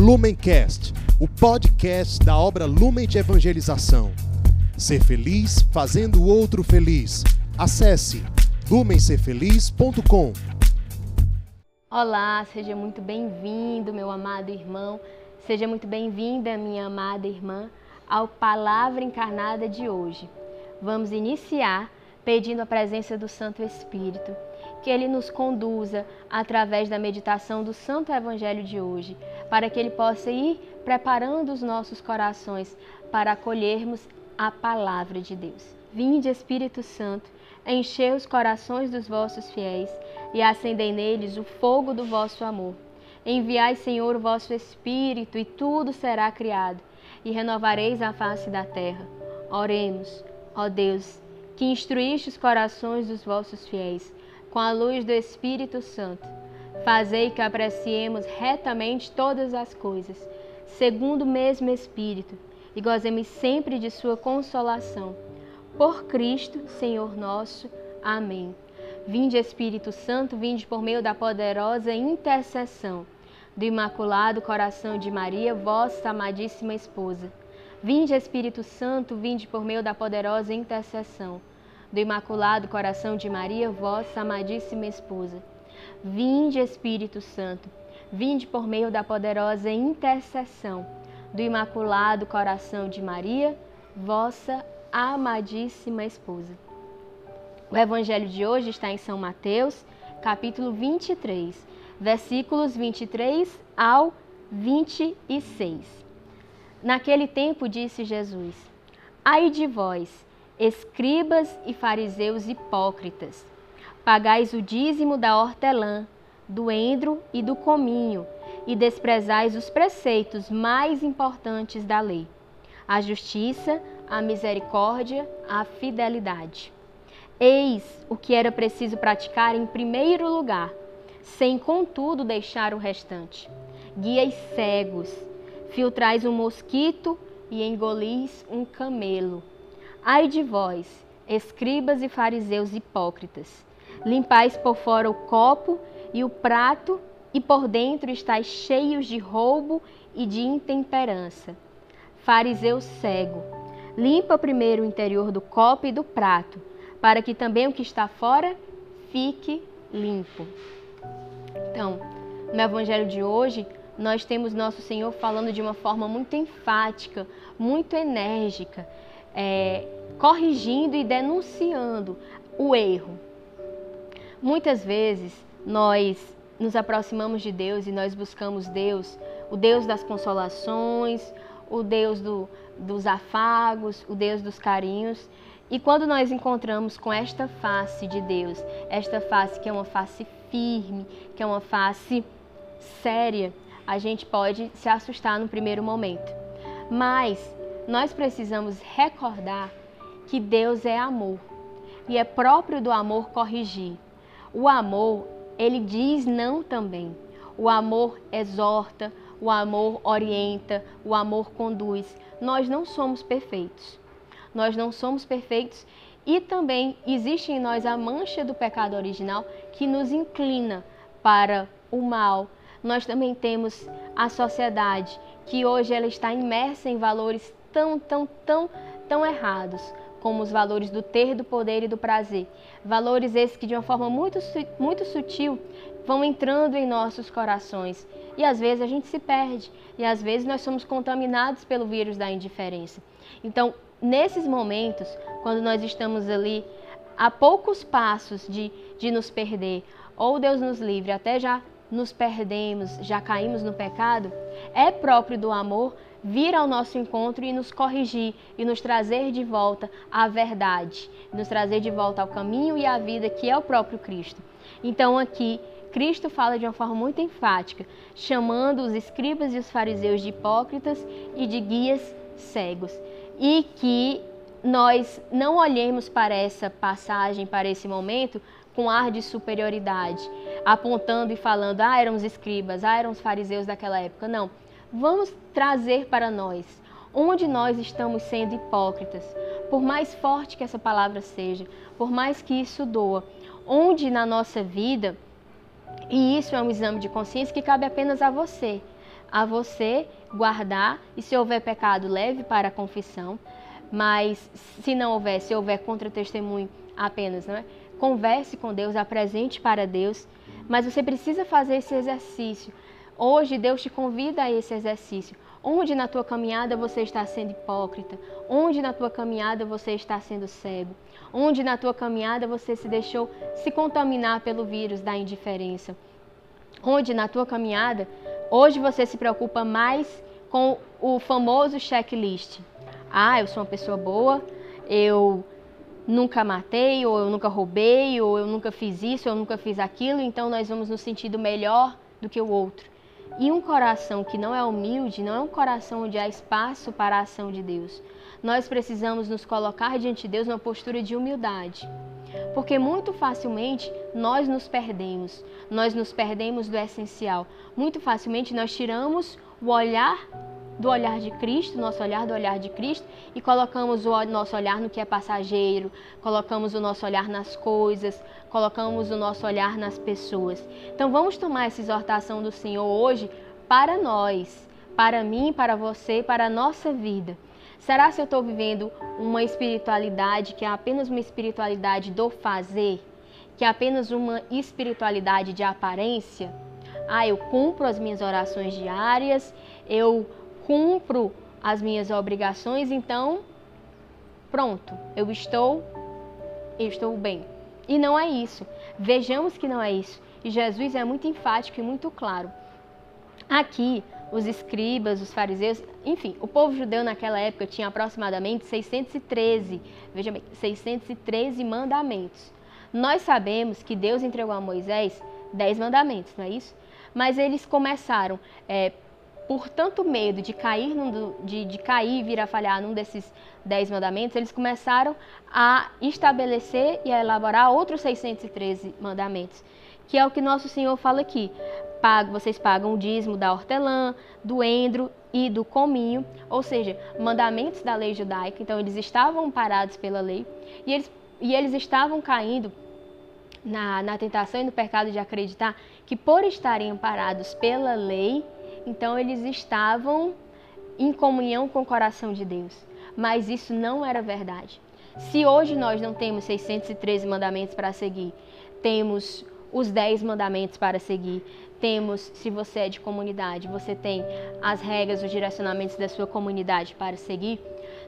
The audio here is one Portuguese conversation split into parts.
Lumencast, o podcast da obra Lumen de Evangelização. Ser feliz fazendo o outro feliz. Acesse lumencerfeliz.com. Olá, seja muito bem-vindo, meu amado irmão. Seja muito bem-vinda, minha amada irmã, ao Palavra Encarnada de hoje. Vamos iniciar pedindo a presença do Santo Espírito, que ele nos conduza através da meditação do Santo Evangelho de hoje, para que ele possa ir preparando os nossos corações para acolhermos a palavra de Deus. Vinde, Espírito Santo, enchei os corações dos vossos fiéis e acendei neles o fogo do vosso amor. Enviai, Senhor, o vosso Espírito, e tudo será criado, e renovareis a face da terra. Oremos, ó Deus, que instruíste os corações dos vossos fiéis, com a luz do Espírito Santo. Fazei que apreciemos retamente todas as coisas, segundo o mesmo Espírito, e gozemos sempre de Sua consolação. Por Cristo, Senhor nosso. Amém. Vinde, Espírito Santo, vinde por meio da poderosa intercessão do Imaculado Coração de Maria, vossa amadíssima esposa. Vinde, Espírito Santo, vinde por meio da poderosa intercessão do Imaculado Coração de Maria, vossa amadíssima esposa. Vinde, Espírito Santo, vinde por meio da poderosa intercessão do Imaculado Coração de Maria, vossa amadíssima esposa. O evangelho de hoje está em São Mateus, capítulo 23, versículos 23 ao 26. Naquele tempo disse Jesus: Ai de vós, escribas e fariseus hipócritas, pagais o dízimo da hortelã, do endro e do cominho, e desprezais os preceitos mais importantes da lei: a justiça, a misericórdia, a fidelidade. Eis o que era preciso praticar em primeiro lugar, sem contudo deixar o restante. Guias cegos, filtrais um mosquito e engolis um camelo. Ai de vós, escribas e fariseus hipócritas, limpais por fora o copo e o prato, e por dentro estáis cheios de roubo e de intemperança. Fariseu cego, limpa primeiro o interior do copo e do prato, para que também o que está fora fique limpo. Então, no Evangelho de hoje, nós temos Nosso Senhor falando de uma forma muito enfática, muito enérgica, é, corrigindo e denunciando o erro. Muitas vezes nós nos aproximamos de Deus e nós buscamos Deus, o Deus das consolações, o Deus do, dos afagos, o Deus dos carinhos. E quando nós encontramos com esta face de Deus, esta face que é uma face firme, que é uma face séria, a gente pode se assustar no primeiro momento. Mas nós precisamos recordar que Deus é amor e é próprio do amor corrigir. O amor, ele diz não também. O amor exorta, o amor orienta, o amor conduz. Nós não somos perfeitos. Nós não somos perfeitos e também existe em nós a mancha do pecado original que nos inclina para o mal. Nós também temos a sociedade que hoje ela está imersa em valores tão, tão, tão, tão errados, como os valores do ter, do poder e do prazer. Valores esses que de uma forma muito, muito sutil vão entrando em nossos corações. E às vezes a gente se perde, e às vezes nós somos contaminados pelo vírus da indiferença. Então, nesses momentos, quando nós estamos ali a poucos passos de, de nos perder, ou Deus nos livre, até já nos perdemos, já caímos no pecado, é próprio do amor vir ao nosso encontro e nos corrigir e nos trazer de volta à verdade, nos trazer de volta ao caminho e à vida que é o próprio Cristo. Então aqui Cristo fala de uma forma muito enfática, chamando os escribas e os fariseus de hipócritas e de guias cegos e que nós não olhemos para essa passagem, para esse momento, com ar de superioridade, apontando e falando, ah, eram os escribas, ah, eram os fariseus daquela época. Não. Vamos trazer para nós onde nós estamos sendo hipócritas, por mais forte que essa palavra seja, por mais que isso doa, onde na nossa vida, e isso é um exame de consciência que cabe apenas a você, a você guardar e se houver pecado, leve para a confissão. Mas se não houver, se houver contra-testemunho apenas, não é? Converse com Deus, apresente para Deus. Mas você precisa fazer esse exercício. Hoje Deus te convida a esse exercício. Onde na tua caminhada você está sendo hipócrita? Onde na tua caminhada você está sendo cego? Onde na tua caminhada você se deixou se contaminar pelo vírus da indiferença? Onde na tua caminhada hoje você se preocupa mais com o famoso checklist? Ah, eu sou uma pessoa boa, eu nunca matei, ou eu nunca roubei, ou eu nunca fiz isso, ou eu nunca fiz aquilo, então nós vamos nos sentindo melhor do que o outro. E um coração que não é humilde não é um coração onde há espaço para a ação de Deus nós precisamos nos colocar diante de Deus numa postura de humildade. Porque muito facilmente nós nos perdemos, nós nos perdemos do essencial. Muito facilmente nós tiramos o olhar do olhar de Cristo, nosso olhar do olhar de Cristo, e colocamos o nosso olhar no que é passageiro, colocamos o nosso olhar nas coisas, colocamos o nosso olhar nas pessoas. Então vamos tomar essa exortação do Senhor hoje para nós, para mim, para você, para a nossa vida. Será se eu estou vivendo uma espiritualidade que é apenas uma espiritualidade do fazer? Que é apenas uma espiritualidade de aparência? Ah, eu cumpro as minhas orações diárias, eu cumpro as minhas obrigações, então pronto, eu estou eu estou bem. E não é isso. Vejamos que não é isso. E Jesus é muito enfático e muito claro. Aqui, os escribas, os fariseus, enfim, o povo judeu naquela época tinha aproximadamente 613, veja bem, 613 mandamentos. Nós sabemos que Deus entregou a Moisés 10 mandamentos, não é isso? Mas eles começaram, é, por tanto medo de cair, num, de, de cair e vir a falhar num desses 10 mandamentos, eles começaram a estabelecer e a elaborar outros 613 mandamentos, que é o que nosso Senhor fala aqui pago, vocês pagam o dízimo da hortelã, do endro e do cominho, ou seja, mandamentos da lei judaica. Então eles estavam parados pela lei e eles, e eles estavam caindo na, na tentação e no pecado de acreditar que por estarem parados pela lei, então eles estavam em comunhão com o coração de Deus. Mas isso não era verdade. Se hoje nós não temos 613 mandamentos para seguir, temos os 10 mandamentos para seguir, temos, se você é de comunidade, você tem as regras, os direcionamentos da sua comunidade para seguir,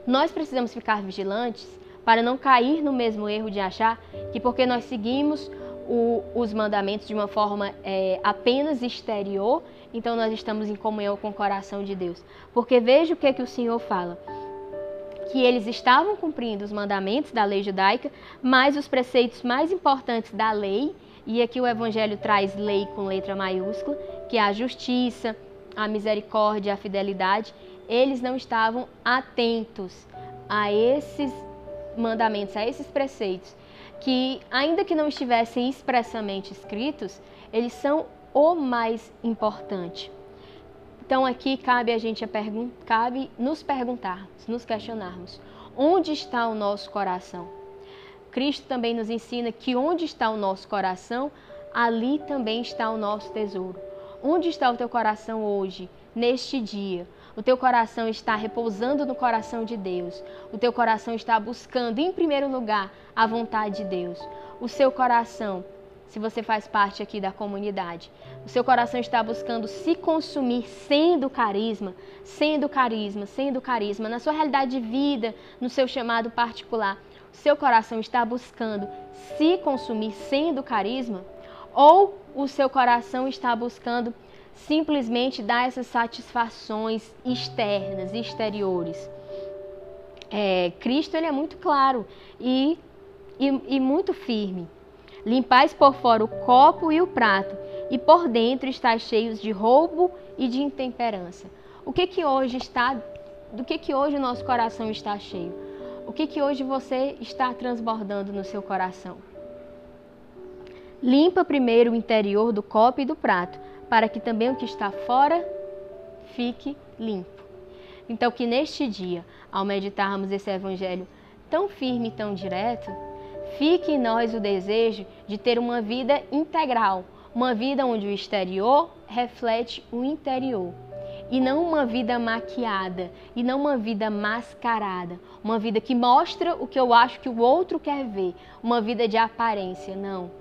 nós precisamos ficar vigilantes para não cair no mesmo erro de achar que porque nós seguimos o, os mandamentos de uma forma é, apenas exterior, então nós estamos em comunhão com o coração de Deus. Porque veja o que, é que o Senhor fala que eles estavam cumprindo os mandamentos da lei judaica, mas os preceitos mais importantes da lei e aqui o Evangelho traz lei com letra maiúscula, que é a justiça, a misericórdia, a fidelidade. Eles não estavam atentos a esses mandamentos, a esses preceitos, que ainda que não estivessem expressamente escritos, eles são o mais importante. Então aqui cabe a gente a cabe nos perguntarmos, nos questionarmos, onde está o nosso coração? Cristo também nos ensina que onde está o nosso coração, ali também está o nosso tesouro. Onde está o teu coração hoje, neste dia? O teu coração está repousando no coração de Deus. O teu coração está buscando, em primeiro lugar, a vontade de Deus. O seu coração, se você faz parte aqui da comunidade, o seu coração está buscando se consumir sendo carisma, sendo carisma, sendo carisma, na sua realidade de vida, no seu chamado particular seu coração está buscando se consumir sendo carisma? Ou o seu coração está buscando simplesmente dar essas satisfações externas, exteriores? É, Cristo ele é muito claro e, e, e muito firme. Limpais por fora o copo e o prato, e por dentro está cheios de roubo e de intemperança. O que que hoje está, do que que hoje o nosso coração está cheio? O que, que hoje você está transbordando no seu coração? Limpa primeiro o interior do copo e do prato, para que também o que está fora fique limpo. Então, que neste dia, ao meditarmos esse evangelho tão firme e tão direto, fique em nós o desejo de ter uma vida integral, uma vida onde o exterior reflete o interior. e não uma vida maquiada, e não uma vida mascarada, uma vida que mostra o que eu acho que o outro quer ver, uma vida de aparência, não.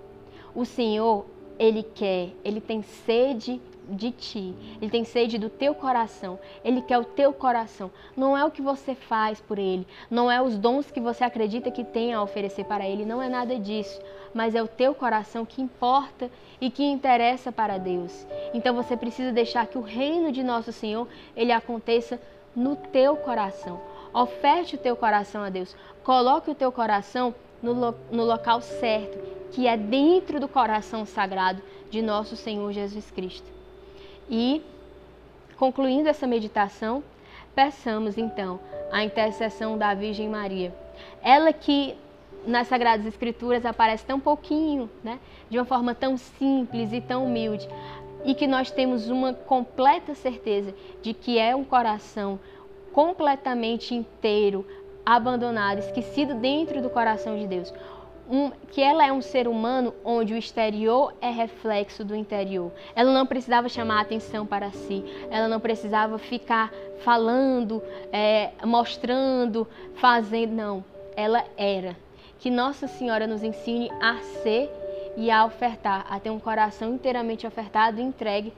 O Senhor, ele quer, ele tem sede de ti, ele tem sede do teu coração, ele quer o teu coração. Não é o que você faz por ele, não é os dons que você acredita que tem a oferecer para ele, não é nada disso, mas é o teu coração que importa e que interessa para Deus. Então você precisa deixar que o reino de nosso Senhor ele aconteça no teu coração. Oferte o teu coração a Deus. Coloque o teu coração no, lo no local certo, que é dentro do coração sagrado de nosso Senhor Jesus Cristo. E, concluindo essa meditação, peçamos então a intercessão da Virgem Maria. Ela que nas Sagradas Escrituras aparece tão pouquinho, né? de uma forma tão simples e tão humilde, e que nós temos uma completa certeza de que é um coração completamente inteiro, abandonado, esquecido dentro do coração de Deus um, que ela é um ser humano onde o exterior é reflexo do interior. Ela não precisava chamar atenção para si, ela não precisava ficar falando, é, mostrando, fazendo. Não, ela era. Que Nossa Senhora nos ensine a ser e a ofertar, a ter um coração inteiramente ofertado e entregue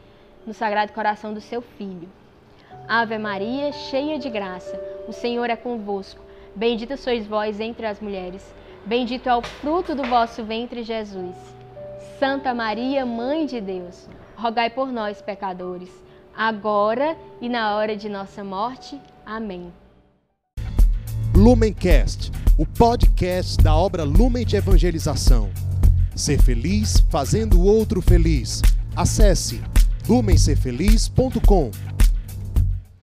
no Sagrado Coração do seu Filho. Ave Maria, cheia de graça, o Senhor é convosco. Bendita sois vós entre as mulheres. Bendito é o fruto do vosso ventre, Jesus. Santa Maria, Mãe de Deus, rogai por nós, pecadores, agora e na hora de nossa morte. Amém. Lumencast, o podcast da obra Lumen de Evangelização. Ser feliz fazendo o outro feliz. Acesse lumencerfeliz.com.